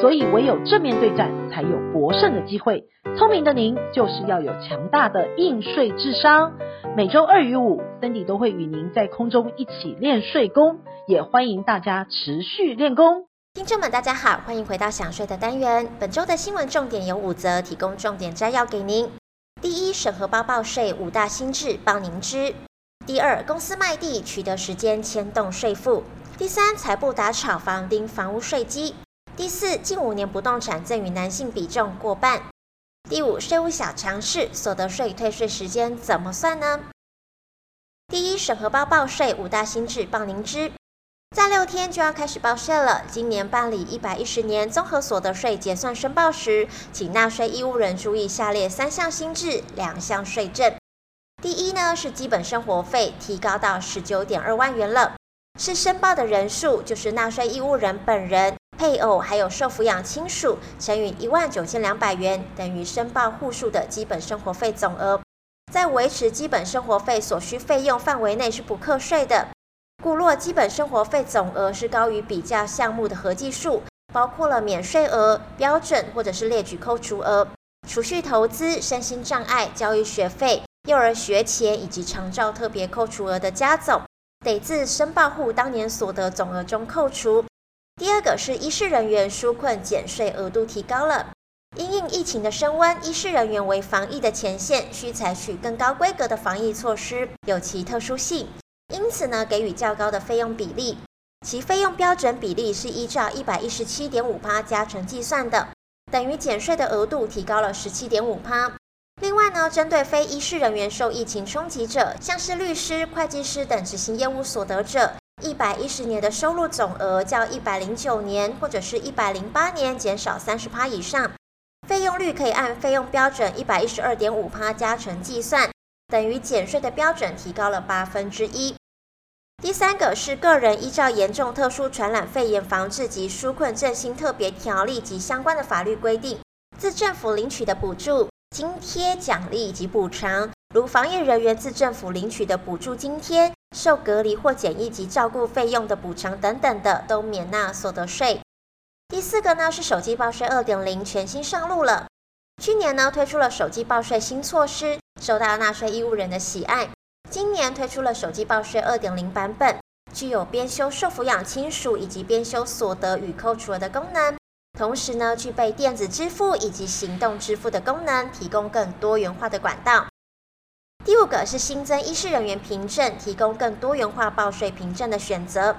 所以唯有正面对战，才有博胜的机会。聪明的您，就是要有强大的应税智商。每周二与五，Cindy 都会与您在空中一起练税功，也欢迎大家持续练功。听众们，大家好，欢迎回到想税的单元。本周的新闻重点有五则，提供重点摘要给您。第一，审核包报税五大新制报您知。第二，公司卖地取得时间牵动税负。第三，财部打炒房丁房屋税基。第四，近五年不动产赠与男性比重过半。第五，税务小常识，所得税退税时间怎么算呢？第一，审核包报税五大新制报您知，在六天就要开始报税了。今年办理一百一十年综合所得税结算申报时，请纳税义务人注意下列三项新制，两项税证。第一呢，是基本生活费提高到十九点二万元了，是申报的人数，就是纳税义务人本人。配偶还有受抚养亲属乘以一万九千两百元，等于申报户数的基本生活费总额，在维持基本生活费所需费用范围内是不课税的。故若基本生活费总额是高于比较项目的合计数，包括了免税额、标准或者是列举扣除额、储蓄投资、身心障碍、教育学费、幼儿学前以及长照特别扣除额的加总，得自申报户当年所得总额中扣除。第二个是医事人员纾困减税额度提高了，因应疫情的升温，医事人员为防疫的前线，需采取更高规格的防疫措施，有其特殊性，因此呢，给予较高的费用比例，其费用标准比例是依照一百一十七点五趴加成计算的，等于减税的额度提高了十七点五趴。另外呢，针对非医事人员受疫情冲击者，像是律师、会计师等执行业务所得者。一百一十年的收入总额较一百零九年或者是一百零八年减少三十趴以上，费用率可以按费用标准一百一十二点五趴加成计算，等于减税的标准提高了八分之一。第三个是个人依照严重特殊传染肺炎防治及纾困振兴特别条例及相关的法律规定，自政府领取的补助、津贴、奖励以及补偿，如防疫人员自政府领取的补助津贴。受隔离或检疫及照顾费用的补偿等等的，都免纳所得税。第四个呢是手机报税二点零全新上路了。去年呢推出了手机报税新措施，受到纳税义务人的喜爱。今年推出了手机报税二点零版本，具有编修受抚养亲属以及编修所得与扣除额的功能，同时呢具备电子支付以及行动支付的功能，提供更多元化的管道。第五个是新增医事人员凭证，提供更多元化报税凭证的选择。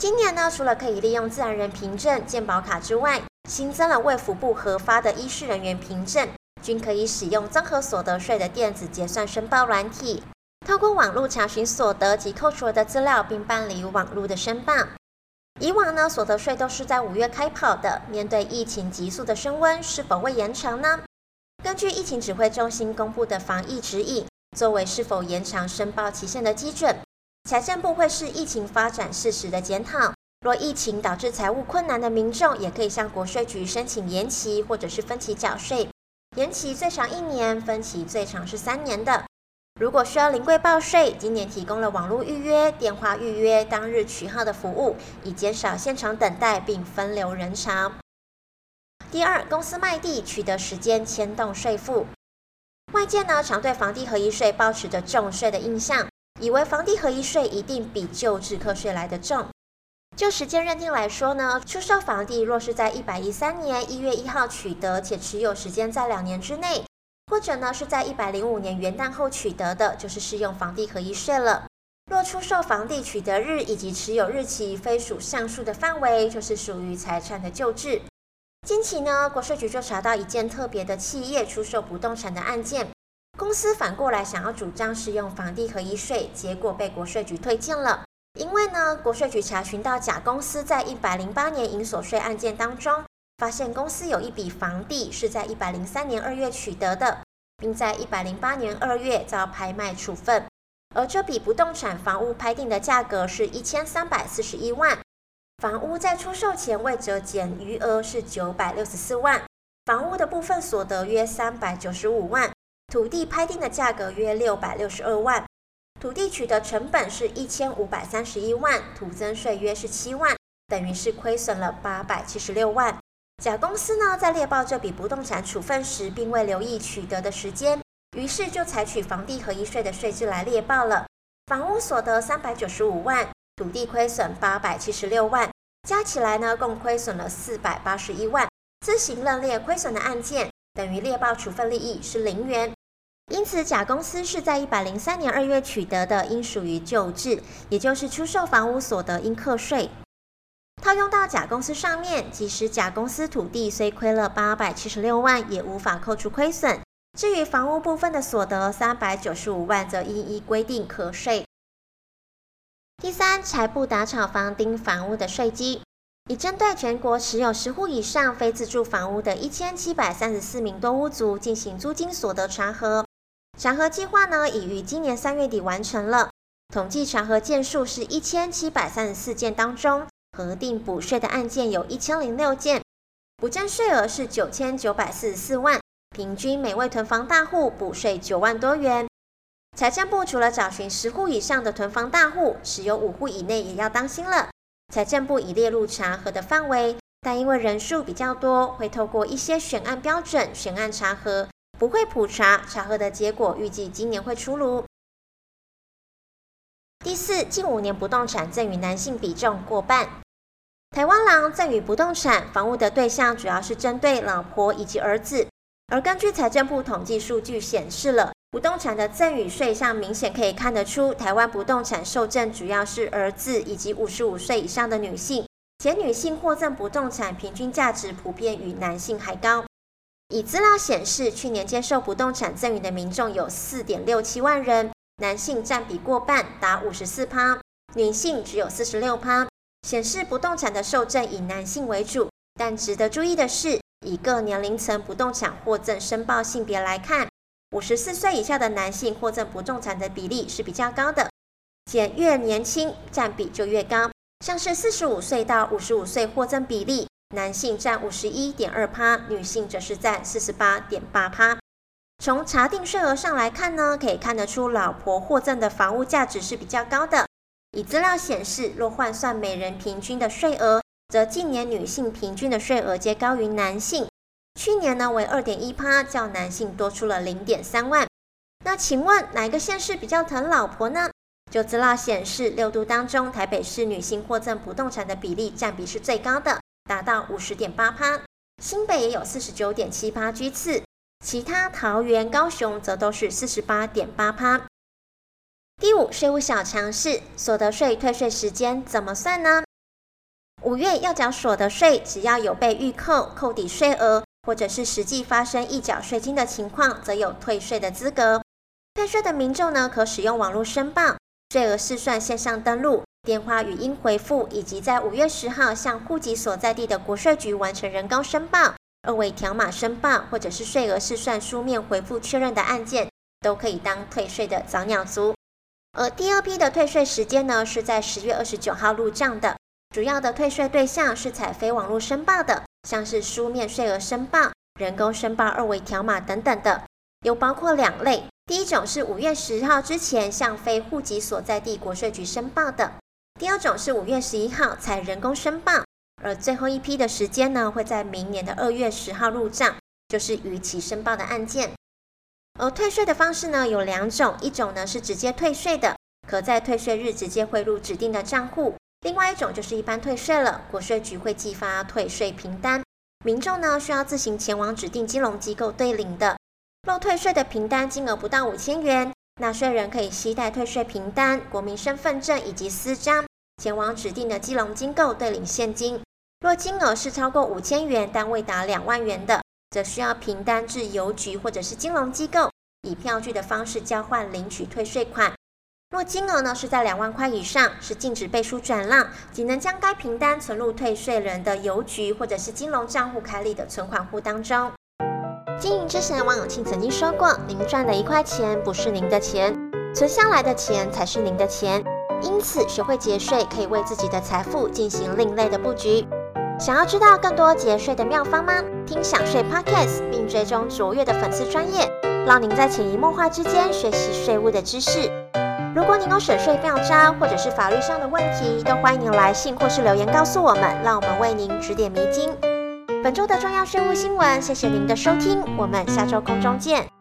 今年呢，除了可以利用自然人凭证、健保卡之外，新增了卫福部核发的医事人员凭证，均可以使用综合所得税的电子结算申报软体，透过网络查询所得及扣除的资料，并办理网络的申报。以往呢，所得税都是在五月开跑的，面对疫情急速的升温，是否会延长呢？根据疫情指挥中心公布的防疫指引。作为是否延长申报期限的基准，财政部会视疫情发展适时的检讨。若疫情导致财务困难的民众，也可以向国税局申请延期或者是分期缴税，延期最长一年，分期最长是三年的。如果需要临柜报税，今年提供了网络预约、电话预约、当日取号的服务，以减少现场等待并分流人潮。第二，公司卖地取得时间牵动税负。外界呢常对房地合一税抱持着重税的印象，以为房地合一税一定比旧制课税来得重。就时间认定来说呢，出售房地若是在一百一三年一月一号取得，且持有时间在两年之内，或者呢是在一百零五年元旦后取得的，就是适用房地合一税了。若出售房地取得日以及持有日期非属上述的范围，就是属于财产的旧制。近期呢，国税局就查到一件特别的企业出售不动产的案件，公司反过来想要主张适用房地合一税，结果被国税局推荐了。因为呢，国税局查询到甲公司在一百零八年营所税案件当中，发现公司有一笔房地是在一百零三年二月取得的，并在一百零八年二月遭拍卖处分。而这笔不动产房屋拍定的价格是一千三百四十一万，房屋在出售前未折减余额是九百六十四万，房屋的部分所得约三百九十五万，土地拍定的价格约六百六十二万，土地取得成本是一千五百三十一万，土增税约是七万，等于是亏损了八百七十六万。甲公司呢在猎报这笔不动产处分时，并未留意取得的时间。于是就采取房地合一税的税制来列报了，房屋所得三百九十五万，土地亏损八百七十六万，加起来呢共亏损了四百八十一万。自行认列亏损的案件，等于列报处分利益是零元。因此，甲公司是在一百零三年二月取得的，应属于旧制，也就是出售房屋所得应课税。套用到甲公司上面，即使甲公司土地虽亏了八百七十六万，也无法扣除亏损。至于房屋部分的所得三百九十五万，则一一规定课税。第三，财部打炒房丁房屋的税基，已针对全国持有十户以上非自住房屋的一千七百三十四名多屋族进行租金所得查核。查核计划呢，已于今年三月底完成了。统计查核件数是一千七百三十四件，当中核定补税的案件有一千零六件，补征税额是九千九百四十四万。平均每位囤房大户补税九万多元。财政部除了找寻十户以上的囤房大户，持有五户以内也要当心了。财政部已列入查核的范围，但因为人数比较多，会透过一些选案标准选案查核，不会普查。查核的结果预计今年会出炉。第四，近五年不动产赠与男性比重过半。台湾狼赠与不动产房屋的对象主要是针对老婆以及儿子。而根据财政部统计数据显示了不动产的赠与税上，明显可以看得出，台湾不动产受赠主要是儿子以及五十五岁以上的女性，且女性获赠不动产平均价值普遍与男性还高。以资料显示，去年接受不动产赠与的民众有四点六七万人，男性占比过半，达五十四趴，女性只有四十六趴，显示不动产的受赠以男性为主。但值得注意的是，以各年龄层不动产获赠申报性别来看，五十四岁以下的男性获赠不动产的比例是比较高的，且越年轻占比就越高。像是四十五岁到五十五岁获赠比例，男性占五十一点二趴，女性则是占四十八点八趴。从查定税额上来看呢，可以看得出老婆获赠的房屋价值是比较高的。以资料显示，若换算每人平均的税额。则近年女性平均的税额皆高于男性，去年呢为二点一趴，较男性多出了零点三万。那请问哪一个县市比较疼老婆呢？就资料显示，六都当中，台北市女性获赠不动产的比例占比是最高的，达到五十点八趴，新北也有四十九点七趴居次，其他桃园、高雄则都是四十八点八趴。第五，税务小常识，所得税退税时间怎么算呢？五月要缴所得税，只要有被预扣、扣抵税额，或者是实际发生预缴税金的情况，则有退税的资格。退税的民众呢，可使用网络申报、税额试算线上登录、电话语音回复，以及在五月十号向户籍所在地的国税局完成人工申报、二维条码申报，或者是税额试算书面回复确认的案件，都可以当退税的早鸟族。而第二批的退税时间呢，是在十月二十九号入账的。主要的退税对象是采非网络申报的，像是书面税额申报、人工申报二维条码等等的，有包括两类。第一种是五月十号之前向非户籍所在地国税局申报的；第二种是五月十一号才人工申报，而最后一批的时间呢，会在明年的二月十号入账，就是逾期申报的案件。而退税的方式呢，有两种，一种呢是直接退税的，可在退税日直接汇入指定的账户。另外一种就是一般退税了，国税局会寄发退税凭单，民众呢需要自行前往指定金融机构对领的。若退税的凭单金额不到五千元，纳税人可以携带退税凭单、国民身份证以及私章，前往指定的金融机构对领现金。若金额是超过五千元但未达两万元的，则需要凭单至邮局或者是金融机构，以票据的方式交换领取退税款。若金额呢是在两万块以上，是禁止背书转让，仅能将该凭单存入退税人的邮局或者是金融账户开立的存款户当中。经营之神王永庆曾经说过：“您赚的一块钱不是您的钱。”存下来的钱才是您的钱。因此，学会节税可以为自己的财富进行另类的布局。想要知道更多节税的妙方吗？听享税 Podcast，并追踪卓越的粉丝专业，让您在潜移默化之间学习税务的知识。如果您有省税妙招，或者是法律上的问题，都欢迎您来信或是留言告诉我们，让我们为您指点迷津。本周的重要税务新闻，谢谢您的收听，我们下周空中见。